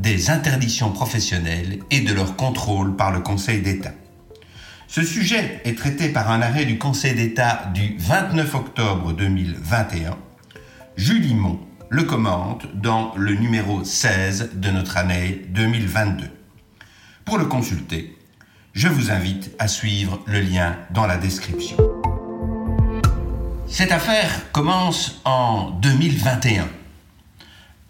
des interdictions professionnelles et de leur contrôle par le Conseil d'État. Ce sujet est traité par un arrêt du Conseil d'État du 29 octobre 2021. Julie Mont le commente dans le numéro 16 de notre année 2022. Pour le consulter, je vous invite à suivre le lien dans la description. Cette affaire commence en 2021.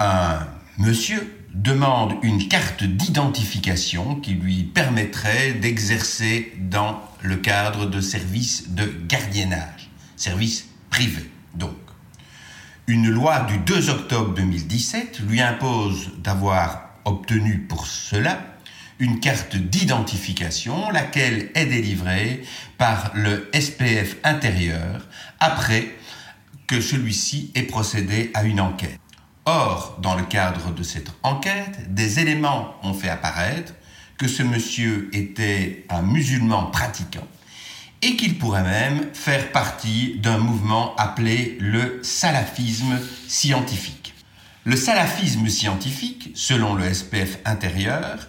Un monsieur demande une carte d'identification qui lui permettrait d'exercer dans le cadre de services de gardiennage, services privés donc. Une loi du 2 octobre 2017 lui impose d'avoir obtenu pour cela une carte d'identification, laquelle est délivrée par le SPF intérieur après que celui-ci ait procédé à une enquête. Or, dans le cadre de cette enquête, des éléments ont fait apparaître que ce monsieur était un musulman pratiquant et qu'il pourrait même faire partie d'un mouvement appelé le salafisme scientifique. Le salafisme scientifique, selon le SPF intérieur,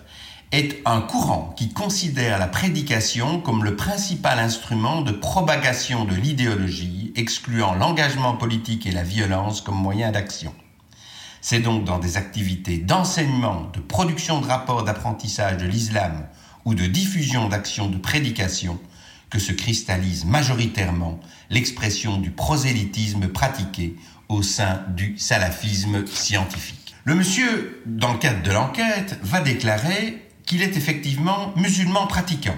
est un courant qui considère la prédication comme le principal instrument de propagation de l'idéologie, excluant l'engagement politique et la violence comme moyen d'action. C'est donc dans des activités d'enseignement, de production de rapports d'apprentissage de l'islam ou de diffusion d'actions de prédication que se cristallise majoritairement l'expression du prosélytisme pratiqué au sein du salafisme scientifique. Le monsieur, dans le cadre de l'enquête, va déclarer qu'il est effectivement musulman pratiquant.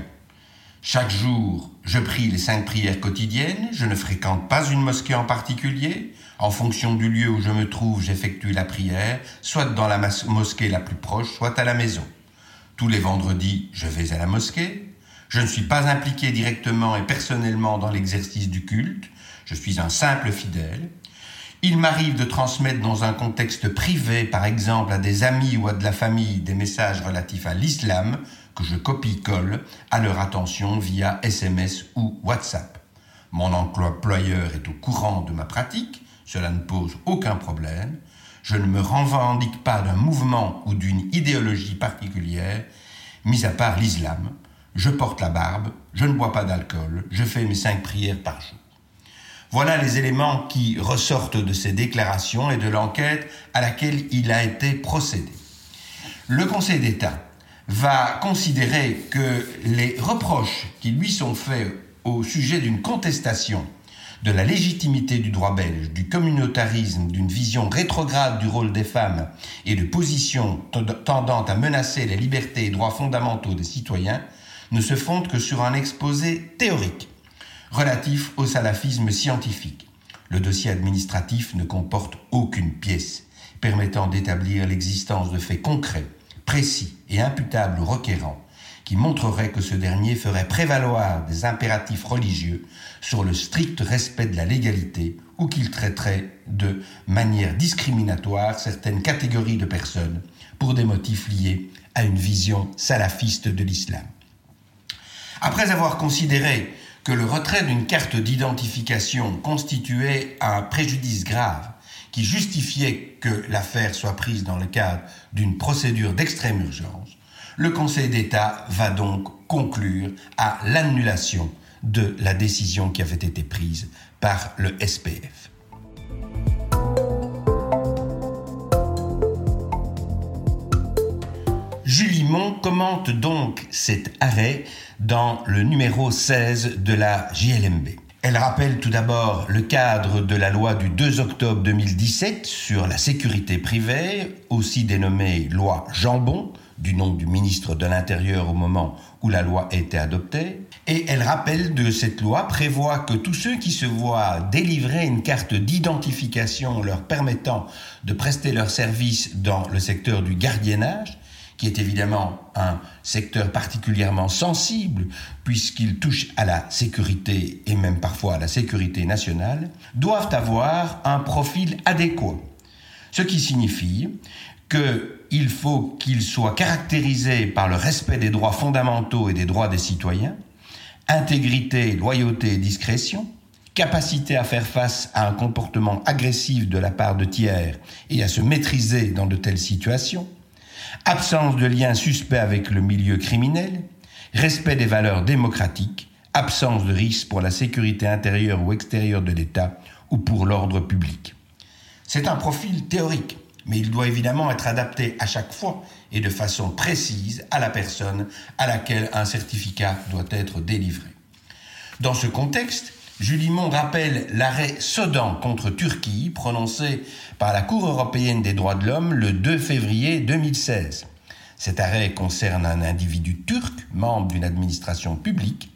Chaque jour, je prie les cinq prières quotidiennes, je ne fréquente pas une mosquée en particulier. En fonction du lieu où je me trouve, j'effectue la prière, soit dans la mosquée la plus proche, soit à la maison. Tous les vendredis, je vais à la mosquée. Je ne suis pas impliqué directement et personnellement dans l'exercice du culte, je suis un simple fidèle. Il m'arrive de transmettre dans un contexte privé, par exemple à des amis ou à de la famille, des messages relatifs à l'islam que je copie-colle à leur attention via SMS ou WhatsApp. Mon employeur est au courant de ma pratique, cela ne pose aucun problème. Je ne me revendique pas d'un mouvement ou d'une idéologie particulière, mis à part l'islam, je porte la barbe, je ne bois pas d'alcool, je fais mes cinq prières par jour. Voilà les éléments qui ressortent de ces déclarations et de l'enquête à laquelle il a été procédé. Le Conseil d'État va considérer que les reproches qui lui sont faits au sujet d'une contestation de la légitimité du droit belge, du communautarisme, d'une vision rétrograde du rôle des femmes et de positions tendant à menacer les libertés et droits fondamentaux des citoyens ne se fonde que sur un exposé théorique relatif au salafisme scientifique. Le dossier administratif ne comporte aucune pièce permettant d'établir l'existence de faits concrets, précis et imputables au requérant qui montreraient que ce dernier ferait prévaloir des impératifs religieux sur le strict respect de la légalité ou qu'il traiterait de manière discriminatoire certaines catégories de personnes pour des motifs liés à une vision salafiste de l'islam. Après avoir considéré que le retrait d'une carte d'identification constituait un préjudice grave qui justifiait que l'affaire soit prise dans le cadre d'une procédure d'extrême urgence, le Conseil d'État va donc conclure à l'annulation de la décision qui avait été prise par le SPF. Julie Mont commente donc cet arrêt dans le numéro 16 de la JLMB. Elle rappelle tout d'abord le cadre de la loi du 2 octobre 2017 sur la sécurité privée, aussi dénommée loi Jambon, du nom du ministre de l'Intérieur au moment où la loi a été adoptée. Et elle rappelle de cette loi prévoit que tous ceux qui se voient délivrer une carte d'identification leur permettant de prester leur service dans le secteur du gardiennage qui est évidemment un secteur particulièrement sensible puisqu'il touche à la sécurité et même parfois à la sécurité nationale, doivent avoir un profil adéquat. Ce qui signifie qu'il faut qu'ils soient caractérisés par le respect des droits fondamentaux et des droits des citoyens, intégrité, loyauté et discrétion, capacité à faire face à un comportement agressif de la part de tiers et à se maîtriser dans de telles situations, absence de lien suspect avec le milieu criminel, respect des valeurs démocratiques, absence de risque pour la sécurité intérieure ou extérieure de l'État ou pour l'ordre public. C'est un profil théorique, mais il doit évidemment être adapté à chaque fois et de façon précise à la personne à laquelle un certificat doit être délivré. Dans ce contexte, Julie Mon rappelle l'arrêt Sodan contre Turquie prononcé par la Cour européenne des droits de l'homme le 2 février 2016. Cet arrêt concerne un individu turc, membre d'une administration publique,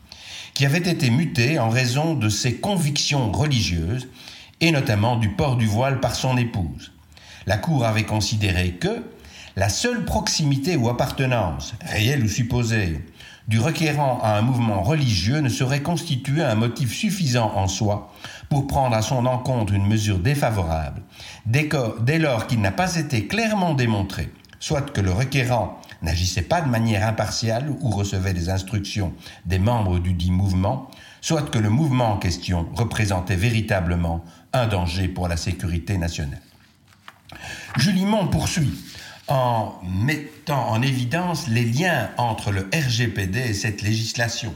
qui avait été muté en raison de ses convictions religieuses et notamment du port du voile par son épouse. La Cour avait considéré que la seule proximité ou appartenance, réelle ou supposée, du requérant à un mouvement religieux ne saurait constituer un motif suffisant en soi pour prendre à son encontre une mesure défavorable, dès lors qu'il n'a pas été clairement démontré, soit que le requérant n'agissait pas de manière impartiale ou recevait des instructions des membres du dit mouvement, soit que le mouvement en question représentait véritablement un danger pour la sécurité nationale. Julie Mont poursuit en mettant en évidence les liens entre le RGPD et cette législation.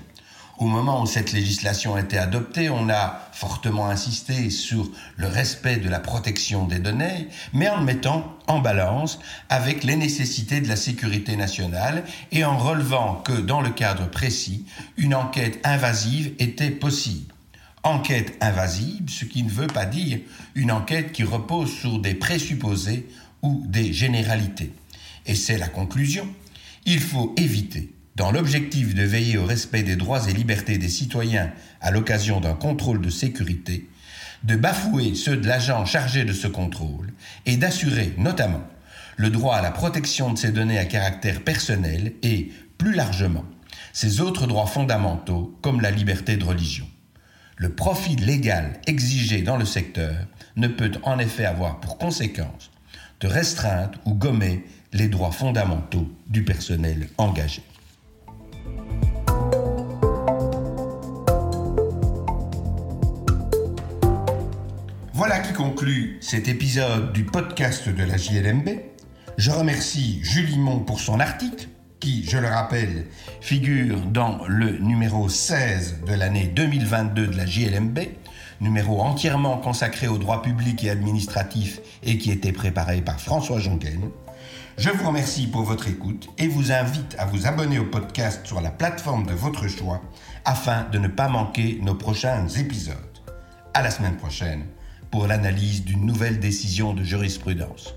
Au moment où cette législation a été adoptée, on a fortement insisté sur le respect de la protection des données, mais en le mettant en balance avec les nécessités de la sécurité nationale et en relevant que dans le cadre précis, une enquête invasive était possible. Enquête invasive, ce qui ne veut pas dire une enquête qui repose sur des présupposés ou des généralités. Et c'est la conclusion. Il faut éviter, dans l'objectif de veiller au respect des droits et libertés des citoyens à l'occasion d'un contrôle de sécurité, de bafouer ceux de l'agent chargé de ce contrôle et d'assurer notamment le droit à la protection de ces données à caractère personnel et, plus largement, ces autres droits fondamentaux comme la liberté de religion. Le profit légal exigé dans le secteur ne peut en effet avoir pour conséquence de restreindre ou gommer les droits fondamentaux du personnel engagé. Voilà qui conclut cet épisode du podcast de la JLMB. Je remercie Julie Mont pour son article, qui, je le rappelle, figure dans le numéro 16 de l'année 2022 de la JLMB, numéro entièrement consacré au droit public et administratif et qui était préparé par François Jonquen. Je vous remercie pour votre écoute et vous invite à vous abonner au podcast sur la plateforme de votre choix afin de ne pas manquer nos prochains épisodes. À la semaine prochaine pour l'analyse d'une nouvelle décision de jurisprudence.